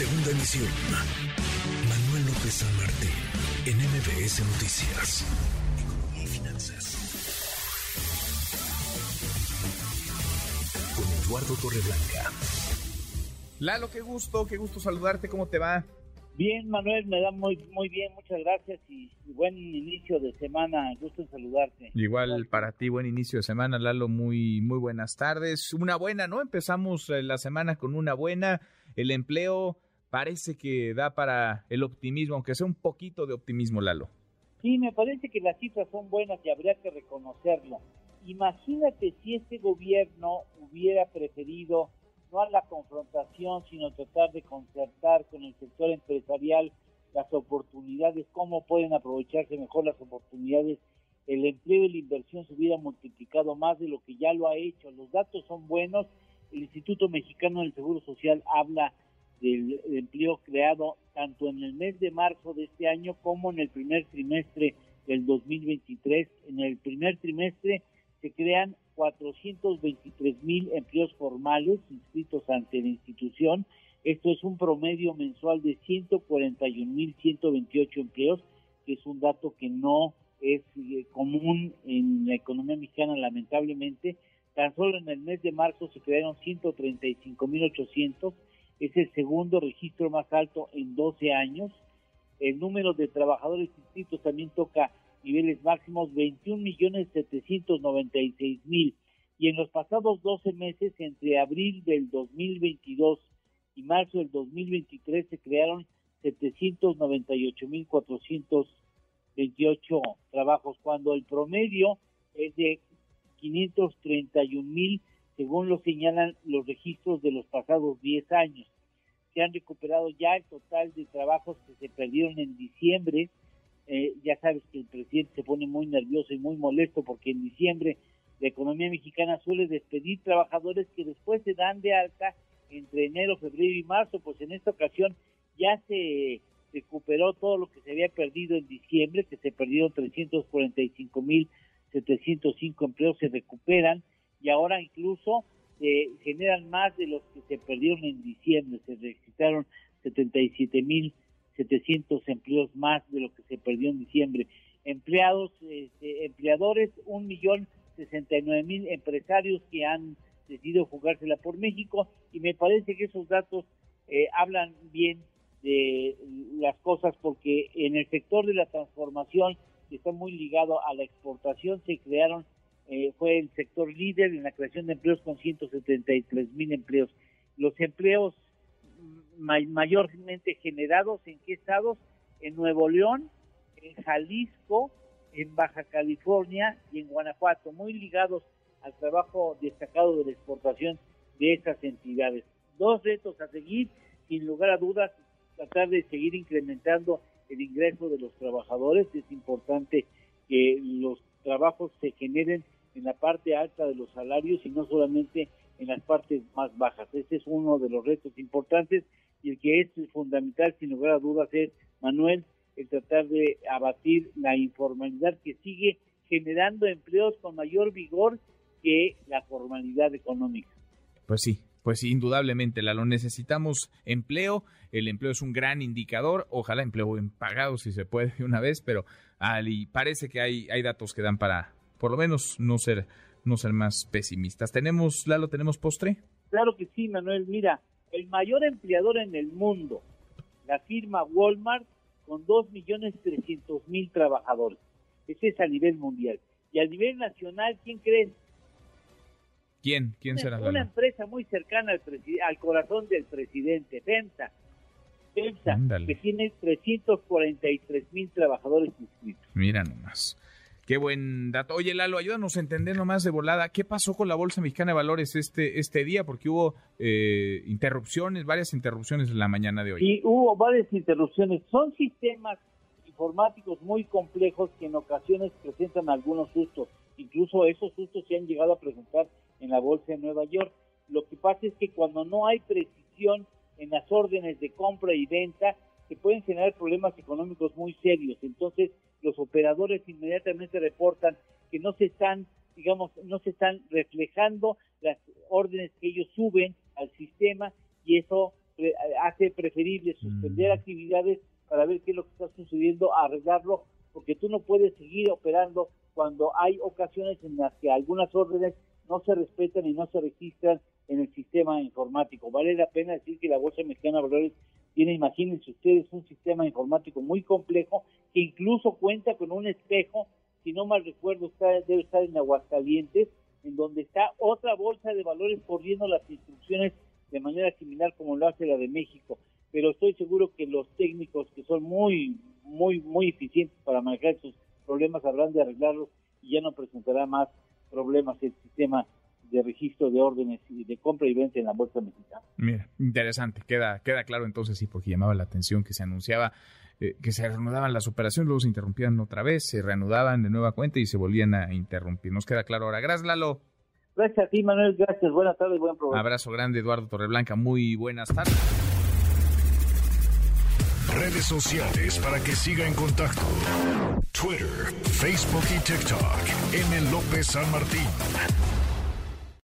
Segunda emisión. Manuel López San Martín, en MBS Noticias. Economía y finanzas. Con Eduardo Torreblanca. Lalo, qué gusto, qué gusto saludarte, ¿cómo te va? Bien, Manuel, me da muy muy bien, muchas gracias y, buen inicio de semana, gusto en saludarte. Igual para ti, buen inicio de semana, Lalo, muy muy buenas tardes. Una buena, ¿no? Empezamos eh, la semana con una buena, el empleo parece que da para el optimismo, aunque sea un poquito de optimismo, Lalo. Sí, me parece que las cifras son buenas y habría que reconocerlo. Imagínate si este gobierno hubiera preferido no a la confrontación, sino tratar de concertar con el sector empresarial las oportunidades, cómo pueden aprovecharse mejor las oportunidades, el empleo y la inversión se hubiera multiplicado más de lo que ya lo ha hecho. Los datos son buenos, el Instituto Mexicano del Seguro Social habla del empleo creado tanto en el mes de marzo de este año como en el primer trimestre del 2023. En el primer trimestre se crean 423 mil empleos formales inscritos ante la institución. Esto es un promedio mensual de 141 mil 128 empleos, que es un dato que no es eh, común en la economía mexicana, lamentablemente. Tan solo en el mes de marzo se crearon 135 mil 800, es el segundo registro más alto en 12 años. El número de trabajadores inscritos también toca niveles máximos 21 millones 796 mil y en los pasados 12 meses entre abril del 2022 y marzo del 2023 se crearon 798 mil 428 trabajos cuando el promedio es de 531 mil según lo señalan los registros de los pasados 10 años. Se han recuperado ya el total de trabajos que se perdieron en diciembre eh, ya sabes que el presidente se pone muy nervioso y muy molesto porque en diciembre la economía mexicana suele despedir trabajadores que después se dan de alta entre enero, febrero y marzo, pues en esta ocasión ya se recuperó todo lo que se había perdido en diciembre, que se perdieron 345 mil 705 empleos, se recuperan y ahora incluso se generan más de los que se perdieron en diciembre, se registraron 77 mil 700 empleos más de lo que se perdió en diciembre. Empleados, este, empleadores, un millón mil empresarios que han decidido jugársela por México y me parece que esos datos eh, hablan bien de las cosas porque en el sector de la transformación que está muy ligado a la exportación se crearon eh, fue el sector líder en la creación de empleos con 173 mil empleos los empleos mayormente generados en qué estados? En Nuevo León, en Jalisco, en Baja California y en Guanajuato, muy ligados al trabajo destacado de la exportación de estas entidades. Dos retos a seguir, sin lugar a dudas, tratar de seguir incrementando el ingreso de los trabajadores. Es importante que los trabajos se generen en la parte alta de los salarios y no solamente en las partes más bajas. Este es uno de los retos importantes y el que es fundamental, sin lugar a dudas, es, Manuel, el tratar de abatir la informalidad que sigue generando empleos con mayor vigor que la formalidad económica. Pues sí, pues indudablemente, la lo necesitamos empleo, el empleo es un gran indicador, ojalá empleo bien pagado si se puede una vez, pero y parece que hay, hay datos que dan para por lo menos no ser, no ser más pesimistas. ¿Tenemos, Lalo, tenemos postre? Claro que sí, Manuel, mira, el mayor empleador en el mundo, la firma Walmart, con 2.300.000 trabajadores. Ese es a nivel mundial. Y a nivel nacional, ¿quién crees? ¿Quién? ¿Quién será? Una empresa muy cercana al, al corazón del presidente, FEMSA. FEMSA, que tiene 343 mil trabajadores inscritos. Mira nomás. Qué buen dato. Oye, Lalo, ayúdanos a entender nomás de volada qué pasó con la Bolsa Mexicana de Valores este, este día, porque hubo eh, interrupciones, varias interrupciones en la mañana de hoy. Sí, hubo varias interrupciones. Son sistemas informáticos muy complejos que en ocasiones presentan algunos sustos. Incluso esos sustos se han llegado a presentar en la Bolsa de Nueva York. Lo que pasa es que cuando no hay precisión en las órdenes de compra y venta, se pueden generar problemas económicos muy serios. Entonces, los operadores inmediatamente reportan que no se están, digamos, no se están reflejando las órdenes que ellos suben al sistema y eso hace preferible suspender mm. actividades para ver qué es lo que está sucediendo, arreglarlo, porque tú no puedes seguir operando cuando hay ocasiones en las que algunas órdenes no se respetan y no se registran en el sistema informático. Vale la pena decir que la Bolsa Mexicana de Valores tiene, imagínense ustedes, un sistema informático muy complejo que incluso cuenta con un espejo, si no mal recuerdo, está, debe estar en Aguascalientes, en donde está otra bolsa de valores corriendo las instrucciones de manera similar como lo hace la de México. Pero estoy seguro que los técnicos que son muy, muy, muy eficientes para manejar sus problemas habrán de arreglarlos y ya no presentará más problemas el sistema de registro de órdenes y de compra y venta en la bolsa mexicana. Mira, interesante, queda, queda claro entonces sí, porque llamaba la atención que se anunciaba eh, que se reanudaban las operaciones, luego se interrumpían otra vez, se reanudaban de nueva cuenta y se volvían a interrumpir. Nos queda claro ahora. Gracias, Lalo. Gracias a ti, Manuel. Gracias. Buenas tardes, buen programa. Abrazo grande, Eduardo Torreblanca. Muy buenas tardes. Redes sociales para que siga en contacto: Twitter, Facebook y TikTok. M. López San Martín.